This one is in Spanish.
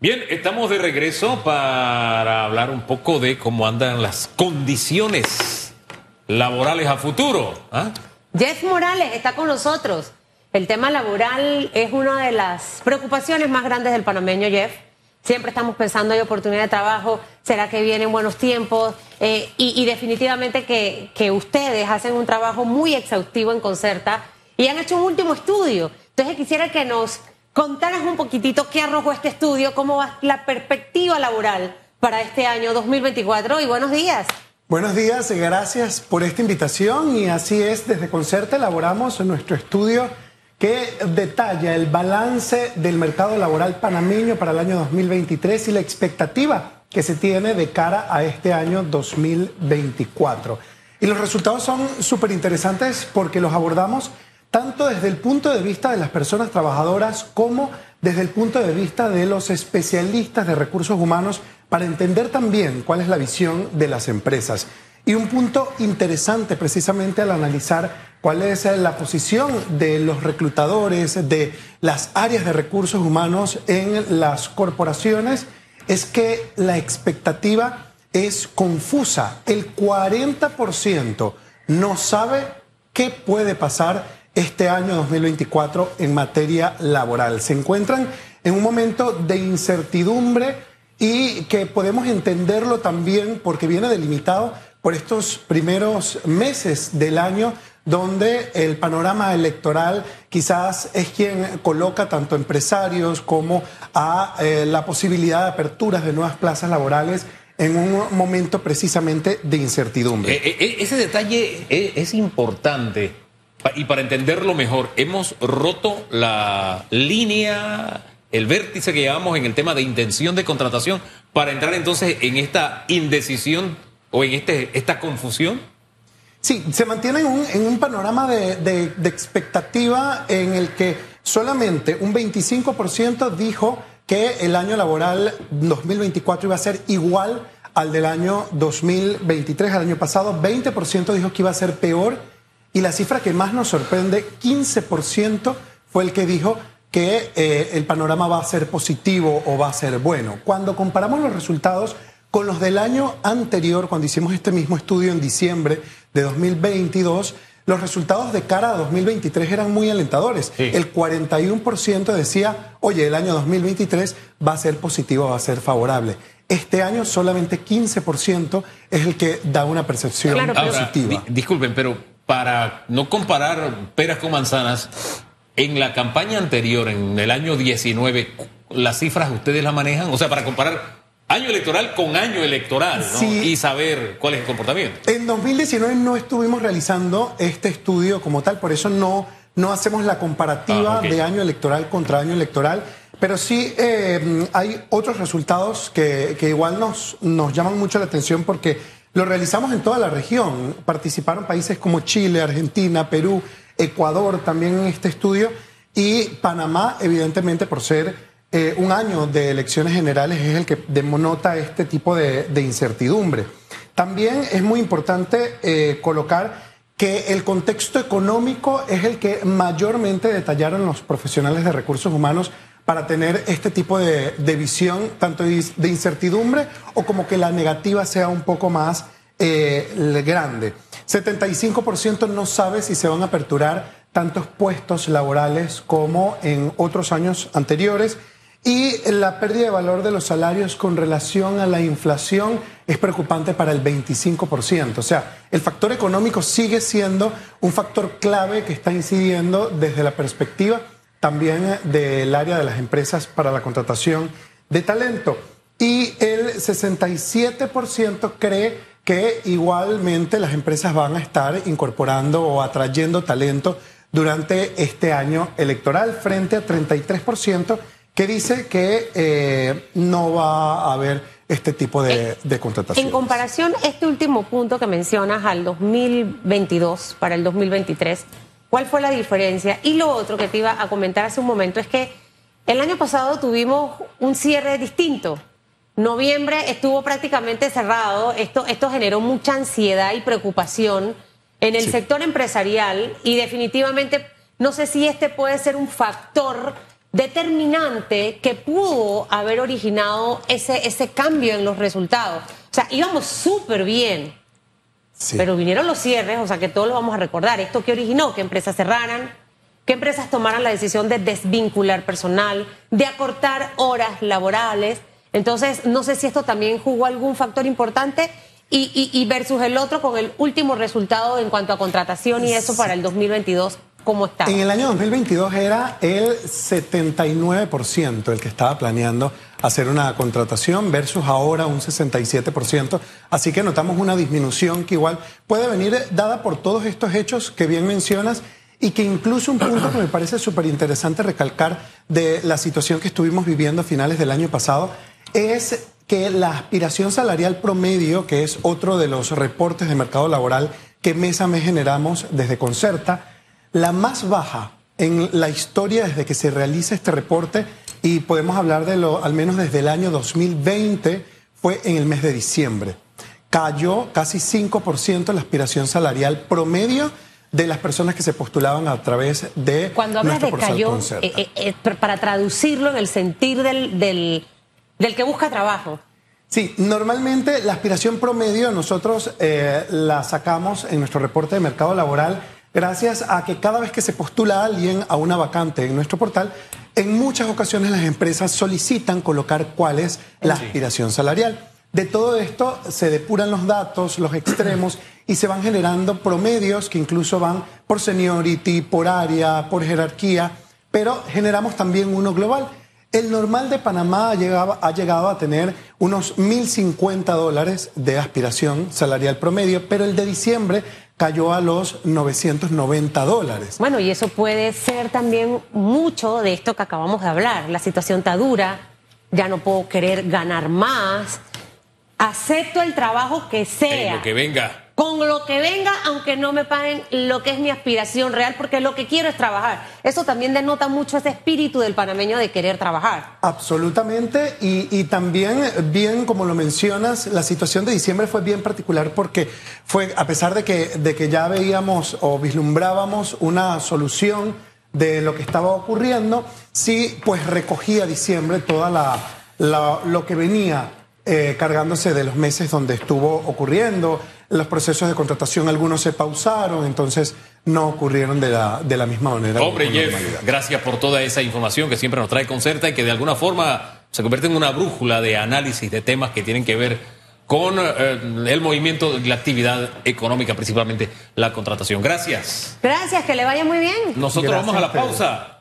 Bien, estamos de regreso para hablar un poco de cómo andan las condiciones laborales a futuro. ¿ah? Jeff Morales está con nosotros. El tema laboral es una de las preocupaciones más grandes del panameño, Jeff. Siempre estamos pensando en oportunidad de trabajo, será que vienen buenos tiempos eh, y, definitivamente que ustedes hacen un trabajo muy exhaustivo en Concerta y han hecho un último estudio. Entonces quisiera que nos Contanos un poquitito qué arrojó este estudio, cómo va la perspectiva laboral para este año 2024 y buenos días. Buenos días, gracias por esta invitación y así es, desde Concerta elaboramos nuestro estudio que detalla el balance del mercado laboral panameño para el año 2023 y la expectativa que se tiene de cara a este año 2024. Y los resultados son súper interesantes porque los abordamos tanto desde el punto de vista de las personas trabajadoras como desde el punto de vista de los especialistas de recursos humanos para entender también cuál es la visión de las empresas. Y un punto interesante precisamente al analizar cuál es la posición de los reclutadores, de las áreas de recursos humanos en las corporaciones, es que la expectativa es confusa. El 40% no sabe qué puede pasar este año 2024 en materia laboral. Se encuentran en un momento de incertidumbre y que podemos entenderlo también porque viene delimitado por estos primeros meses del año donde el panorama electoral quizás es quien coloca tanto empresarios como a eh, la posibilidad de aperturas de nuevas plazas laborales en un momento precisamente de incertidumbre. Eh, eh, ese detalle es importante y para entenderlo mejor, hemos roto la línea, el vértice que llevamos en el tema de intención de contratación para entrar entonces en esta indecisión o en este, esta confusión. Sí, se mantiene en un, panorama de, de, de, expectativa en el que solamente un 25% dijo que el año laboral 2024 iba a ser igual al del año 2023, al año pasado. 20% dijo que iba a ser peor y la cifra que más nos sorprende, 15% fue el que dijo que eh, el panorama va a ser positivo o va a ser bueno. Cuando comparamos los resultados con los del año anterior, cuando hicimos este mismo estudio en diciembre de 2022, los resultados de cara a 2023 eran muy alentadores. Sí. El 41% decía, oye, el año 2023 va a ser positivo, va a ser favorable. Este año solamente 15% es el que da una percepción claro, positiva. Ahora, disculpen, pero para no comparar peras con manzanas, en la campaña anterior, en el año 19, las cifras ustedes las manejan, o sea, para comparar año electoral con año electoral ¿no? sí. y saber cuál es el comportamiento. En 2019 no estuvimos realizando este estudio como tal, por eso no, no hacemos la comparativa ah, okay. de año electoral contra año electoral. Pero sí eh, hay otros resultados que, que igual nos, nos llaman mucho la atención porque lo realizamos en toda la región. Participaron países como Chile, Argentina, Perú, Ecuador también en este estudio y Panamá, evidentemente, por ser eh, un año de elecciones generales, es el que denota este tipo de, incertidumbre. También es muy importante eh, colocar que el contexto económico es el que mayormente detallaron los profesionales de recursos humanos para tener este tipo de, visión, tanto de incertidumbre o como que la negativa sea un poco más eh, grande. 75% no sabe si se van a aperturar tantos puestos laborales como en otros años anteriores. Y la pérdida de valor de los salarios con relación a la inflación es preocupante para el 25%. O sea, el factor económico sigue siendo un factor clave que está incidiendo desde la perspectiva también del área de las empresas para la contratación de talento. Y el 67% cree que igualmente las empresas van a estar incorporando o atrayendo talento durante este año electoral frente a 33% que dice que eh, no va a haber este tipo de, de contratación. En comparación, este último punto que mencionas al 2022 para el 2023, ¿Cuál fue la diferencia? Y lo otro que te iba a comentar hace un momento es que el año pasado tuvimos un cierre distinto. Noviembre estuvo prácticamente cerrado. Esto, esto generó mucha ansiedad y preocupación en el sí. sector empresarial y definitivamente no sé si este puede ser un factor determinante que pudo haber originado ese, ese cambio en los resultados. O sea, íbamos súper bien, pero vinieron los cierres, o sea que todos lo vamos a recordar. ¿Esto qué originó? Que empresas cerraran, que empresas tomaran la decisión de desvincular personal, de acortar horas laborales. Entonces, no sé si esto también jugó algún factor importante y, y versus el otro con el último resultado en cuanto a contratación y eso para el 2022 En el año 2022 era el 79% el que estaba planeando hacer una contratación versus ahora un 67%. Así que notamos una disminución que igual puede venir dada por todos estos hechos que bien mencionas y que incluso un punto que me parece súper interesante recalcar de la situación que estuvimos viviendo a finales del año pasado es que la aspiración salarial promedio, que es otro de los reportes de mercado laboral que mes a mes generamos desde Concerta, la más baja en la historia desde que se realiza este reporte y podemos hablar de lo al menos desde el año 2020 fue en el mes de diciembre. Cayó casi 5% la aspiración salarial promedio de las personas que se postulaban a través de Cuando hablas de cayó, eh, eh, eh, para traducirlo en el sentir del, del, que busca trabajo. Sí, normalmente la aspiración promedio nosotros la sacamos en nuestro reporte de mercado laboral gracias a que cada vez que se postula a alguien a una vacante en nuestro portal, en muchas ocasiones las empresas solicitan colocar cuál es la aspiración salarial. De todo esto se depuran los datos, los extremos, y se van generando promedios que incluso van por seniority, por área, por jerarquía, pero generamos también uno global. El normal de Panamá ha llegado, ha llegado a tener unos 1.050 dólares de aspiración salarial promedio, pero el de diciembre cayó a los 990 dólares. Bueno, y eso puede ser también mucho de esto que acabamos de hablar. La situación está dura, ya no puedo querer ganar más, acepto el trabajo que sea. lo que venga con lo que venga, aunque no me paguen lo que es mi aspiración real, porque lo que quiero es trabajar. Eso también denota mucho ese espíritu del panameño de querer trabajar. Absolutamente, y, también, bien como lo mencionas, la situación de diciembre fue bien particular porque fue, a pesar de que, de que ya veíamos o vislumbrábamos una solución de lo que estaba ocurriendo, sí, pues recogía diciembre toda la, lo que venía eh, cargándose de los meses donde estuvo ocurriendo. Los procesos de contratación, algunos se pausaron, entonces no ocurrieron de la, de la misma manera. Hombre, Jeff, gracias por toda esa información que siempre nos trae Concerta y que de alguna forma se convierte en una brújula de análisis de temas que tienen que ver con eh, el movimiento y la actividad económica, principalmente la contratación. Gracias. Gracias, que le vaya muy bien. Nosotros vamos a la pausa.